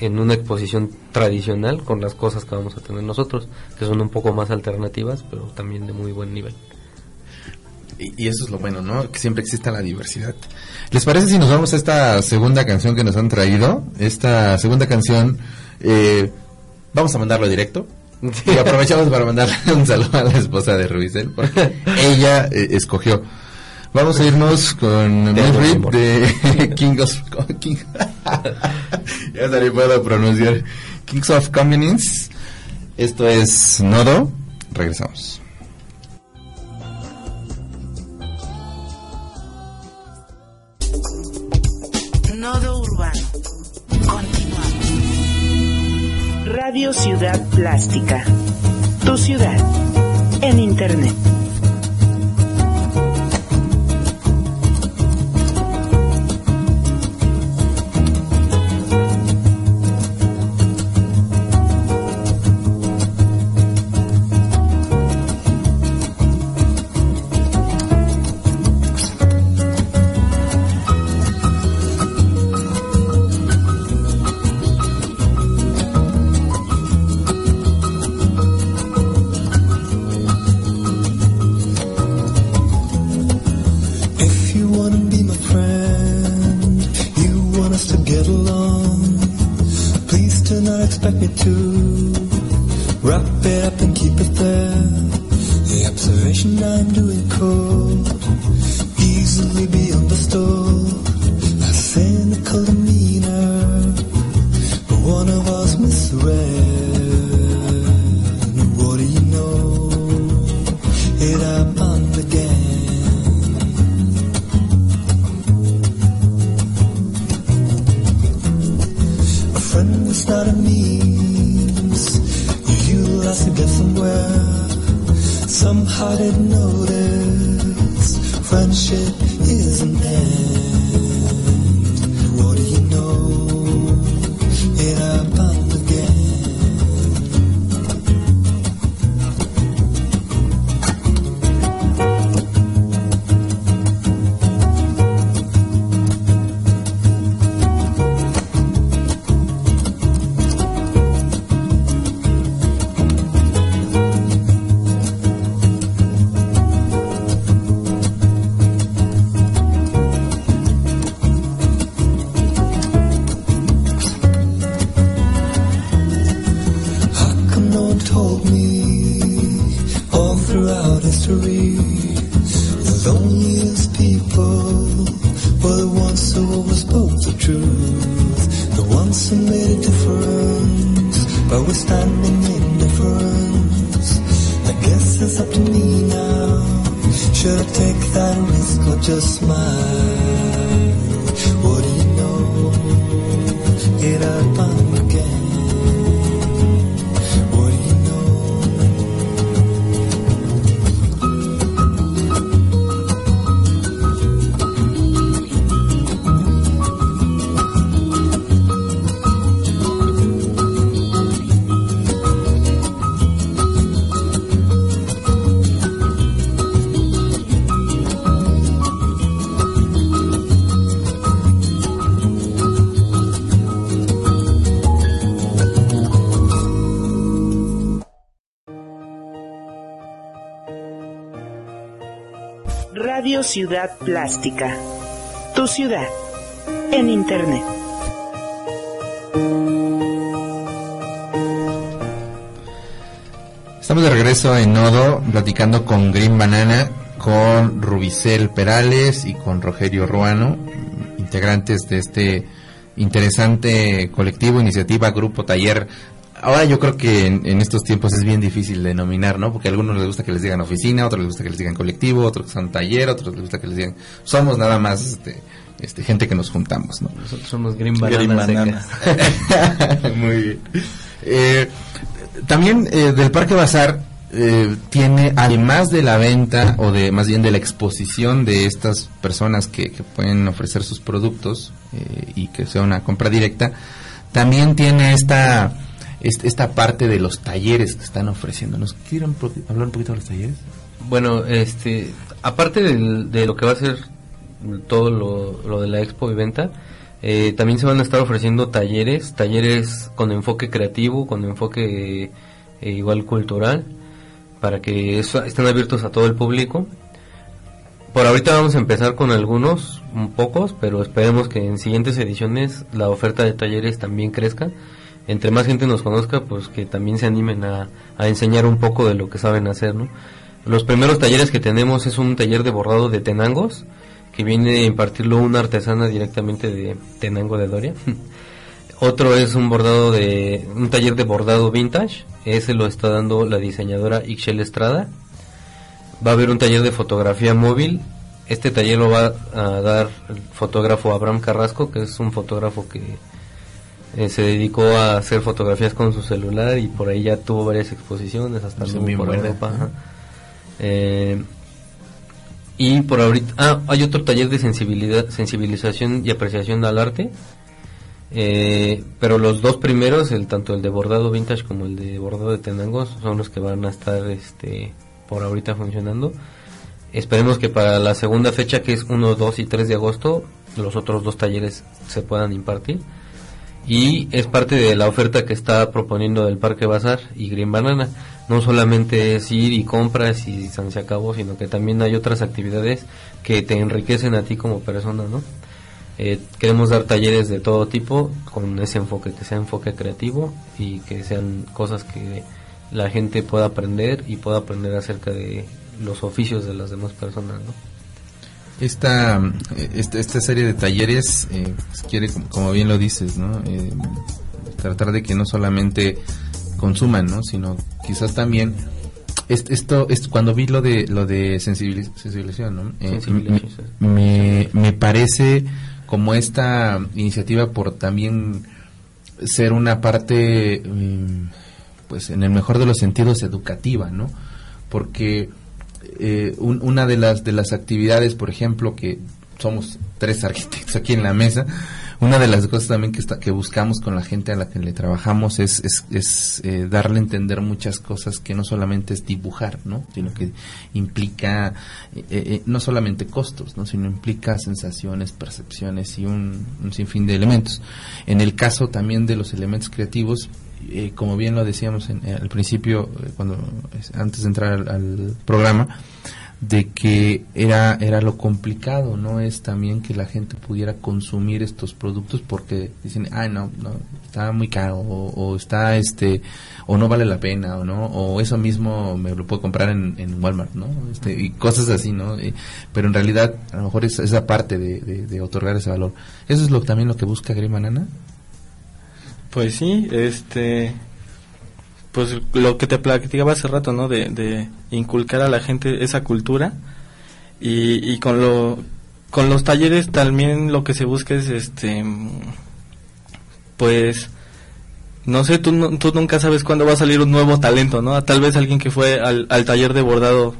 en una exposición tradicional con las cosas que vamos a tener nosotros, que son un poco más alternativas, pero también de muy buen nivel. Y, y eso es lo bueno, ¿no? Que siempre exista la diversidad. ¿Les parece si nos vamos a esta segunda canción que nos han traído? Esta segunda canción, eh, vamos a mandarlo directo. Y aprovechamos para mandarle un saludo a la esposa de Rubicel, porque ella eh, escogió. Vamos a irnos con amor. de King of... King, ya le puedo pronunciar. Kings of Convenience. Esto es Nodo. Regresamos. Nodo Urbano. Continuamos. Radio Ciudad Plástica. Tu ciudad. En Internet. Ones who made a difference by withstanding indifference. I guess it's up to me now. Should I take that risk or just smile? What do you know? It happened Ciudad Plástica. Tu ciudad. En Internet. Estamos de regreso en Nodo, platicando con Green Banana, con Rubicel Perales y con Rogerio Ruano, integrantes de este interesante colectivo, iniciativa, grupo, taller. Ahora yo creo que en, en estos tiempos es bien difícil denominar, ¿no? Porque a algunos les gusta que les digan oficina, otros les gusta que les digan colectivo, otros que son taller, otros les gusta que les digan... Somos nada más este, este gente que nos juntamos, ¿no? Nosotros somos Green Green Banana. Banana. Muy bien. Eh, también eh, del Parque Bazar eh, tiene, además de la venta o de más bien de la exposición de estas personas que, que pueden ofrecer sus productos eh, y que sea una compra directa, también tiene esta, est- esta parte de los talleres que están ofreciendo. ¿Nos quieren hablar un poquito de los talleres? Bueno, este, aparte de lo que va a ser todo lo, lo de la expo y venta, eh, también se van a estar ofreciendo talleres, talleres con enfoque creativo, con enfoque eh, igual cultural, para que eso- estén abiertos a todo el público. Por ahorita vamos a empezar con algunos, un pocos, pero esperemos que en siguientes ediciones la oferta de talleres también crezca. Entre más gente nos conozca, pues que también se animen a, enseñar un poco de lo que saben hacer, ¿no? Los primeros talleres que tenemos es un taller de bordado de tenangos, que viene a impartirlo una artesana directamente de Tenango de Doria. Otro es un bordado de, un taller de bordado vintage, ese lo está dando la diseñadora Ixchel Estrada. Va a haber un taller de fotografía móvil. Este taller lo va a dar el fotógrafo Abraham Carrasco, que es un fotógrafo que eh, se dedicó a hacer fotografías con su celular y por ahí ya tuvo varias exposiciones, hasta bien por Europa. Eh, y por ahorita, ah, hay otro taller de sensibilidad, sensibilización y apreciación al arte. Eh, pero los dos primeros, el tanto el de bordado vintage como el de bordado de tenangos, son los que van a estar este por ahorita funcionando. Esperemos que para la segunda fecha, que es 1, 2 y 3 de agosto, los otros dos talleres se puedan impartir. Y es parte de la oferta que está proponiendo el Parque Bazar y Green Banana. No solamente es ir y compras y se acabó, sino que también hay otras actividades que te enriquecen a ti como persona, ¿no? Eh, queremos dar talleres de todo tipo con ese enfoque, que sea enfoque creativo y que sean cosas que la gente pueda aprender y pueda aprender acerca de los oficios de las demás personas, ¿no? Esta, esta, esta serie de talleres eh, pues, quiere, como, bien lo dices, ¿no? Eh, tratar de que no solamente consuman, ¿no? Sino quizás también est- esto es cuando vi lo de lo de sensibiliz- sensibilización, ¿no? Eh, Sensibilización. me, me, parece como esta iniciativa por también ser una parte, mm, pues en el mejor de los sentidos, educativa, ¿no? Porque eh, un- una de las de las actividades, por ejemplo, que somos tres arquitectos aquí en la mesa, una de las cosas también que está, que buscamos con la gente a la que le trabajamos es, es, es, eh, darle a entender muchas cosas que no solamente es dibujar, ¿no? Sino que implica eh, eh, no solamente costos, ¿no? Sino implica sensaciones, percepciones y un, un sinfín de elementos. En el caso también de los elementos creativos, eh, como bien lo decíamos en- eh, al principio, eh, cuando es- antes de entrar al, al programa, de que era era lo complicado, no es también que la gente pudiera consumir estos productos porque dicen, ah, no, no, está muy caro o, está este o no vale la pena o no o eso mismo me lo puedo comprar en, en Walmart, ¿no? Este, y cosas así, ¿no? Eh, pero en realidad a lo mejor es esa parte de, otorgar ese valor. Eso es lo también lo que busca Green Banana. Pues sí, este, pues lo que te platicaba hace rato, ¿no? De, de inculcar a la gente esa cultura y, y con lo, con los talleres también lo que se busca es, este, pues, no sé, tú, nu- tú nunca sabes cuándo va a salir un nuevo talento, ¿no? Tal vez alguien que fue al, al taller de bordado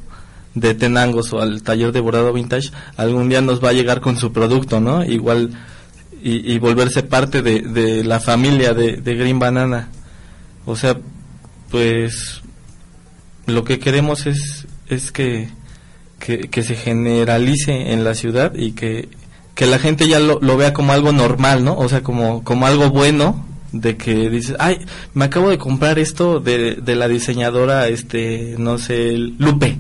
de Tenangos o al taller de bordado vintage, algún día nos va a llegar con su producto, ¿no? Igual y, y volverse parte de, de la familia de, de Green Banana. O sea, pues lo que queremos es, es que, que, que se generalice en la ciudad y que, que la gente ya lo, lo vea como algo normal, ¿no? O sea, como, como algo bueno de que dices, ay, me acabo de comprar esto de, de la diseñadora, este, no sé, Lupe,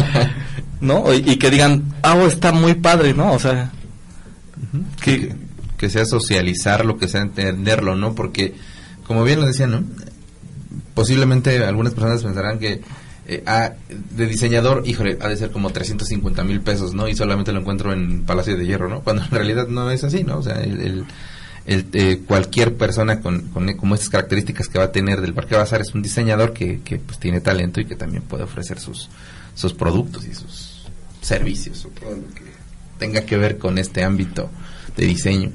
¿no? Y, y que digan, ah, oh, está muy padre, ¿no? O sea, que, que sea socializarlo, que sea entenderlo, ¿no? Porque, como bien lo decía, ¿no? Posiblemente algunas personas pensarán que eh, ah, de diseñador, híjole, ha de ser como 350 mil pesos, ¿no? Y solamente lo encuentro en Palacio de Hierro, ¿no? Cuando en realidad no es así, ¿no? O sea, el, el- eh, cualquier persona con, con como estas características que va a tener del Parque Bazar es un diseñador que, que pues tiene talento y que también puede ofrecer sus, sus productos y sus servicios o todo lo que tenga que ver con este ámbito de diseño.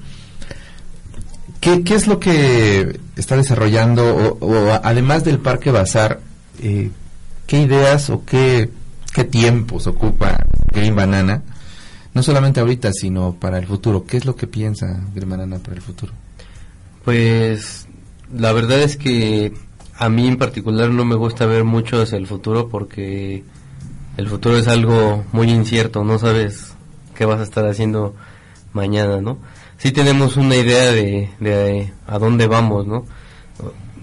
¿Qué, qué es lo que está desarrollando o, además del Parque Bazar? eh, qué ideas o qué, qué tiempos ocupa Green Banana, no solamente ahorita, sino para el futuro. ¿Qué es lo que piensa Green Banana para el futuro? Pues la verdad es que a mí en particular no me gusta ver mucho hacia el futuro porque el futuro es algo muy incierto, no sabes qué vas a estar haciendo mañana, ¿no? Sí tenemos una idea de, de a dónde vamos, ¿no?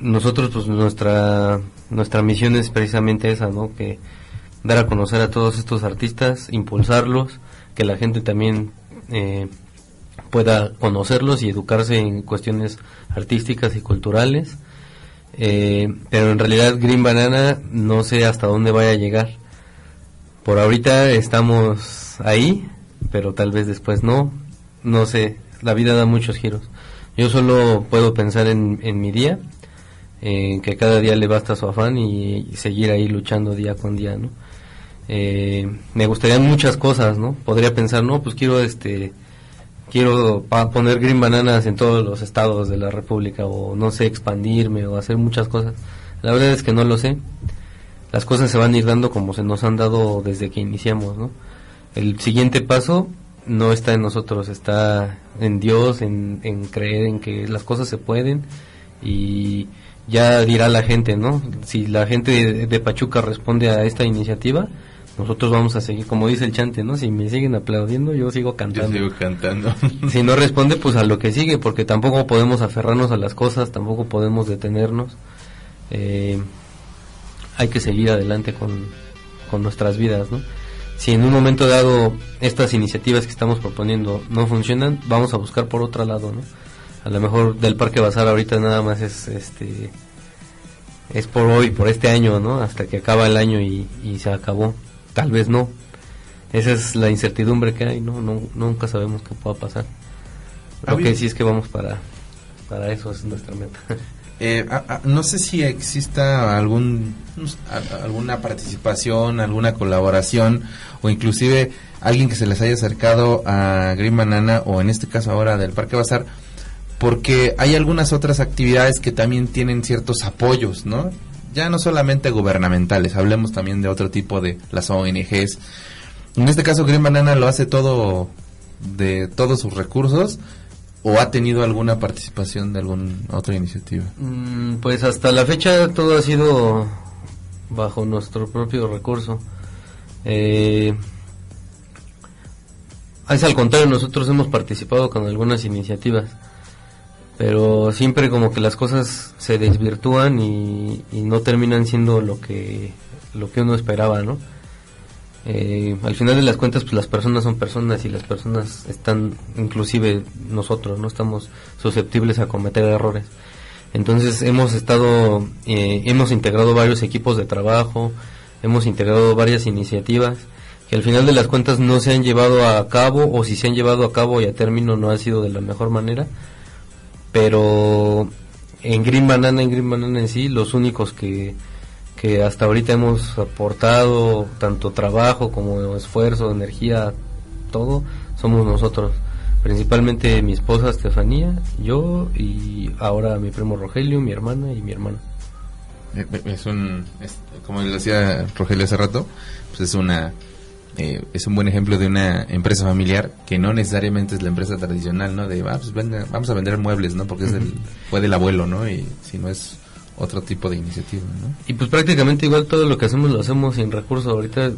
Nosotros, pues nuestra, nuestra misión es precisamente esa, ¿no? Que dar a conocer a todos estos artistas, impulsarlos, que la gente también eh, pueda conocerlos y educarse en cuestiones artísticas y culturales. Eh, pero en realidad Green Banana no sé hasta dónde vaya a llegar. Por ahorita estamos ahí, pero tal vez después no. No sé, la vida da muchos giros. Yo solo puedo pensar en, en mi día, en que cada día le basta su afán y, y seguir ahí luchando día con día, ¿no? Eh, me gustarían muchas cosas, ¿no? Podría pensar, no, pues quiero este quiero pa- poner green bananas en todos los estados de la república o no sé expandirme o hacer muchas cosas la verdad es que no lo sé las cosas se van a ir dando como se nos han dado desde que iniciamos no el siguiente paso no está en nosotros está en Dios en, en creer en que las cosas se pueden y ya dirá la gente no si la gente de, de Pachuca responde a esta iniciativa nosotros vamos a seguir, como dice el chante, ¿no? Si me siguen aplaudiendo, yo sigo cantando. cantando. Si no responde, pues a lo que sigue, porque tampoco podemos aferrarnos a las cosas, tampoco podemos detenernos. Eh, hay que seguir adelante con, con nuestras vidas, ¿no? Si en un momento dado estas iniciativas que estamos proponiendo no funcionan, vamos a buscar por otro lado, ¿no? A lo mejor del Parque Bazar ahorita nada más es este es por hoy, por este año, ¿no? Hasta que acaba el año y, y se acabó. Tal vez no. Esa es la incertidumbre que hay, ¿no? no nunca sabemos qué pueda pasar. Lo que sí es que vamos para, para eso, es nuestra meta. Eh, a- no sé si exista algún alguna participación, alguna colaboración o inclusive alguien que se les haya acercado a Green Banana o en este caso ahora del Parque Bazar porque hay algunas otras actividades que también tienen ciertos apoyos, ¿no? Ya no solamente gubernamentales, hablemos también de otro tipo de las ONGs. En este caso Green Banana lo hace todo de todos sus recursos o ha tenido alguna participación de alguna otra iniciativa. Mm, Pues hasta la fecha todo ha sido bajo nuestro propio recurso. Eh, es al contrario, nosotros hemos participado con algunas iniciativas, pero siempre como que las cosas se desvirtúan y, y no terminan siendo lo que lo que uno esperaba, ¿no? Eh, al final de las cuentas, pues las personas son personas y las personas están, inclusive nosotros, no estamos susceptibles a cometer errores. Entonces hemos estado, eh, hemos integrado varios equipos de trabajo, hemos integrado varias iniciativas que al final de las cuentas no se han llevado a cabo o si se han llevado a cabo y a término no ha sido de la mejor manera. Pero en Green Banana, en Green Banana en sí, los únicos que, que hasta ahorita hemos aportado tanto trabajo como esfuerzo, energía, todo, somos nosotros. Principalmente mi esposa Estefanía, yo y ahora mi primo Rogelio, mi hermana y mi hermano. Eh, Es un, es- como decía Rogelio hace rato, pues es una, eh, es un buen ejemplo de una empresa familiar que no necesariamente es la empresa tradicional, ¿no? De, ah, pues venga, vamos a vender muebles, ¿no? Porque es el, fue del abuelo, ¿no? Y si no es otro tipo de iniciativa, ¿no? Y pues prácticamente igual todo lo que hacemos lo hacemos sin recursos. Ahorita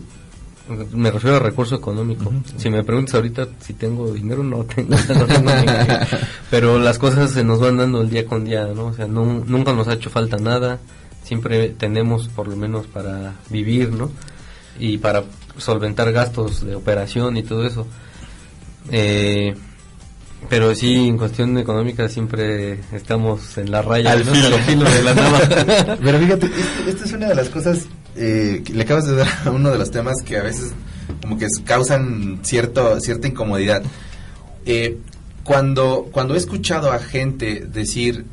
me refiero a recurso económico. Si me preguntas ahorita si tengo dinero, no tengo. no tengo dinero. Pero las cosas se nos van dando el día con día, ¿no? O sea, no, nunca nos ha hecho falta nada. Siempre tenemos por lo menos para vivir, ¿no? Y para solventar gastos de operación y todo eso. Eh, pero sí, en cuestión económica siempre estamos en la raya, Al ¿no? filo. Al filo de la navaja. Pero fíjate, este- esta es una de las cosas eh, que le acabas de dar a uno de los temas que a veces como que causan cierto, cierta incomodidad. Eh, cuando, cuando he escuchado a gente decir,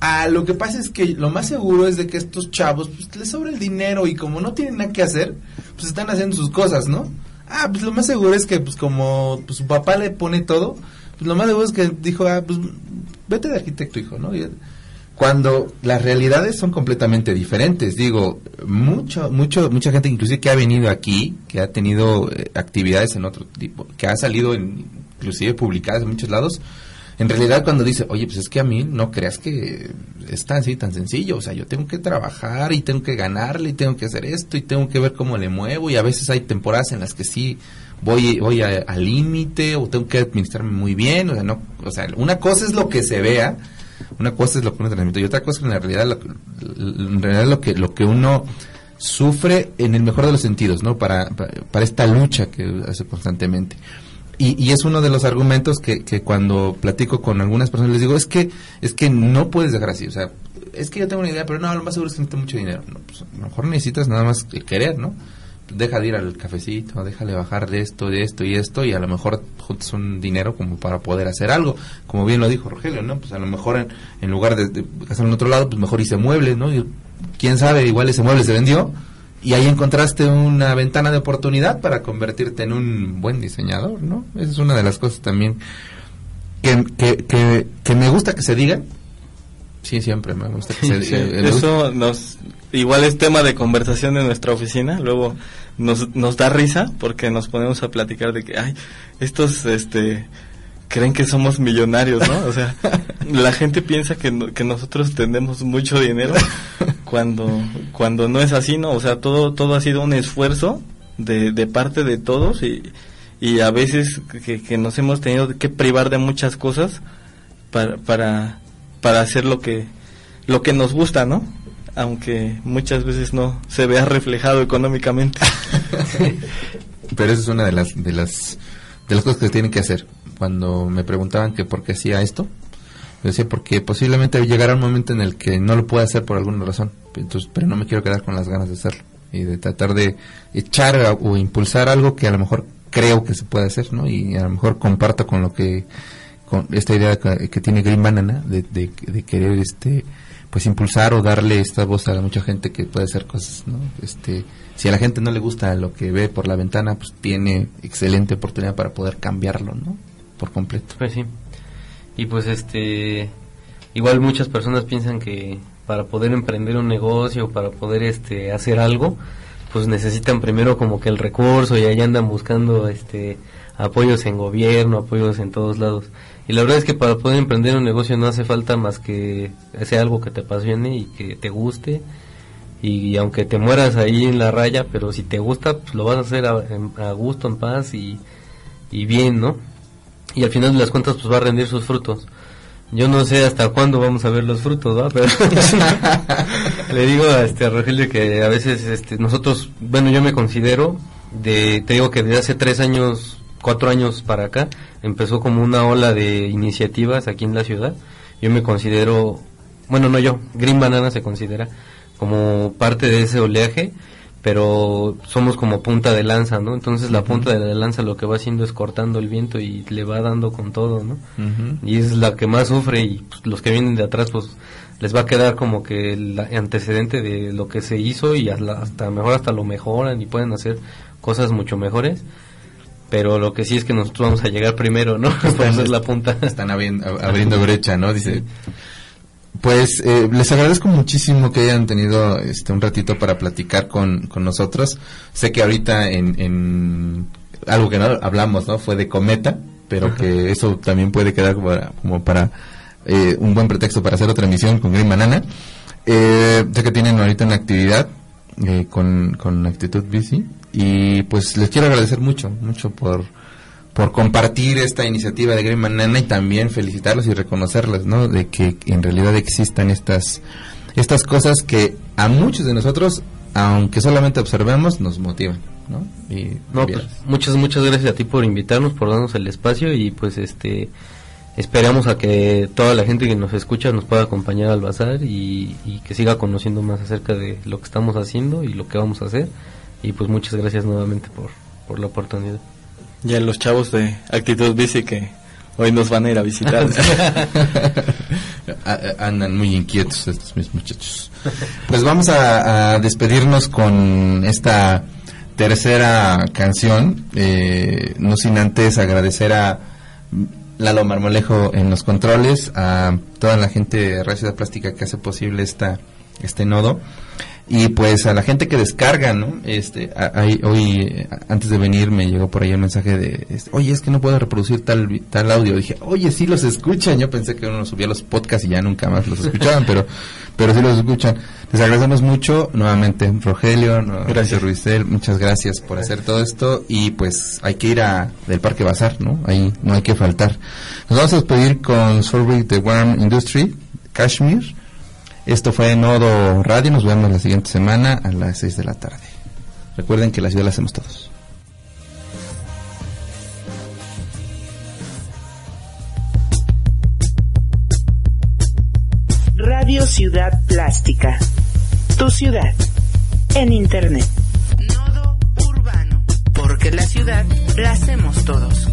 ah, lo que pasa es que lo más seguro es de que estos chavos pues, les sobra el dinero y como no tienen nada que hacer, pues están haciendo sus cosas, ¿no? Ah, pues lo más seguro es que pues como pues, su papá le pone todo, pues lo más seguro es que dijo, ah, pues vete de arquitecto, hijo, ¿no? Y- cuando las realidades son completamente diferentes. Digo, mucho, mucho, mucha gente inclusive que ha venido aquí, que ha tenido eh, actividades en otro tipo, que ha salido inclusive publicadas en muchos lados, en realidad cuando dice, oye, pues es que a mí no creas que es tan así, tan sencillo, o sea, yo tengo que trabajar y tengo que ganarle y tengo que hacer esto y tengo que ver cómo le muevo y a veces hay temporadas en las que sí voy voy al límite o tengo que administrarme muy bien, o sea, no, o sea, una cosa es lo que se vea, una cosa es lo que uno transmite y otra cosa es en la realidad en realidad lo que lo que uno sufre en el mejor de los sentidos, ¿no? Para, para, para esta lucha que hace constantemente. Y, y es uno de los argumentos que, que cuando platico con algunas personas les digo, es que es que no puedes dejar así, o sea, es que yo tengo una idea, pero no, lo más seguro es que necesito mucho dinero. No, pues, a lo mejor necesitas nada más el querer, ¿no? Deja de ir al cafecito, déjale bajar de esto, de esto y esto, y a lo mejor juntas un dinero como para poder hacer algo. Como bien lo dijo Rogelio, ¿no? Pues a lo mejor en, lugar de, de en otro lado, pues mejor hice muebles, ¿no? Y quién sabe, igual ese mueble se vendió y ahí encontraste una ventana de oportunidad para convertirte en un buen diseñador, ¿no? Esa es una de las cosas también que, que, que, que me gusta que se digan. Sí, siempre me gusta que se Sí, eso nos igual es tema de conversación en nuestra oficina luego nos, nos da risa porque nos ponemos a platicar de que ay estos este creen que somos millonarios no o sea la gente piensa que, no- que nosotros tenemos mucho dinero cuando cuando no es así no o sea todo todo ha sido un esfuerzo de, de parte de todos y y a veces que, que nos hemos tenido que privar de muchas cosas para, para, para hacer lo que, lo que nos gusta, ¿no? Aunque muchas veces no se vea reflejado económicamente. Pero esa es una de las, de las, de las cosas que tienen que hacer. Cuando me preguntaban que por qué hacía esto, yo decía porque posiblemente llegará un momento en el que no lo pueda hacer por alguna razón. Entonces, pero no me quiero quedar con las ganas de hacerlo y de tratar de echar o impulsar algo que a lo mejor creo que se puede hacer, ¿no? Y a lo mejor comparto con lo que con esta idea que, tiene Green Banana de querer este pues impulsar o darle esta voz a mucha gente que puede hacer cosas, ¿no? Este, si a la gente no le gusta lo que ve por la ventana, pues tiene excelente oportunidad para poder cambiarlo, ¿no? Por completo. Pues sí. Y pues este igual muchas personas piensan que para poder emprender un negocio, para poder este hacer algo, pues necesitan primero como que el recurso y ahí andan buscando este apoyos en gobierno, apoyos en todos lados. Y la verdad es que para poder emprender un negocio no hace falta más que sea algo que te apasione y que te guste. Y, aunque te mueras ahí en la raya, pero si te gusta, pues lo vas a hacer a, a gusto, en paz y, y bien, ¿no? Y al final de las cuentas, pues va a rendir sus frutos. Yo no sé hasta cuándo vamos a ver los frutos, ¿va? Pero le digo a este a Rogelio que a veces este, nosotros, bueno, yo me considero, de, te digo que desde hace tres años, cuatro años para acá, empezó como una ola de iniciativas aquí en la ciudad. Yo me considero, bueno, no yo, Green Banana se considera como parte de ese oleaje, pero somos como punta de lanza, ¿no? Entonces la punta de la lanza lo que va haciendo es cortando el viento y le va dando con todo, ¿no? y es la que más sufre y pues, los que vienen de atrás pues les va a quedar como que el antecedente de lo que se hizo y hasta, hasta mejor hasta lo mejoran y pueden hacer cosas mucho mejores pero lo que sí es que nosotros vamos a llegar primero no ser la punta Están abriendo, abriendo brecha, ¿no? Dice. Pues eh, les agradezco muchísimo que hayan tenido este un ratito para platicar con, con nosotros. Sé que ahorita en, en algo que no hablamos, ¿no? Fue de cometa, pero que eso también puede quedar como para, como para eh, un buen pretexto para hacer otra emisión con Green Banana. Eh, sé que tienen ahorita una actividad eh, con, con Actitud Bici y pues les quiero agradecer mucho, mucho por, por compartir esta iniciativa de Green Banana y también felicitarlos y reconocerles, ¿no? De que en realidad existan estas, estas cosas que a muchos de nosotros, aunque solamente observemos, nos motivan, ¿no? Y no pues muchas muchas gracias a ti por invitarnos por darnos el espacio y pues este esperamos a que toda la gente que nos escucha nos pueda acompañar al bazar y, y que siga conociendo más acerca de lo que estamos haciendo y lo que vamos a hacer y pues muchas gracias nuevamente por, por la oportunidad Ya los chavos de Actitud Bici que hoy nos van a ir a visitar. Andan muy inquietos estos mis muchachos. Pues vamos a, a despedirnos con esta tercera canción, eh, no sin antes agradecer a Lalo Marmolejo en los controles, a toda la gente de Radio Ciudad Plástica que hace posible esta este nodo y pues a la gente que descarga, ¿no? Este, a- ahí- hoy antes de venir me llegó por ahí el mensaje de, este, oye, es que no puedo reproducir tal tal audio. Dije, oye, sí los escuchan. Yo pensé que uno subía los podcasts y ya nunca más los escuchaban, pero pero sí los escuchan. Les agradecemos mucho nuevamente, Rogelio, nuevamente Gracias. Ruizel, muchas gracias por hacer todo esto y pues hay que ir a del Parque Bazar, ¿no? Ahí no hay que faltar. Nos vamos a despedir con Survey the Worm Industry, Kashmir. Esto fue Nodo Radio. Nos vemos la siguiente semana a las 6 de la tarde. Recuerden que la ciudad la hacemos todos. Radio Ciudad Plástica. Tu ciudad. En Internet. Nodo urbano. Porque la ciudad la hacemos todos.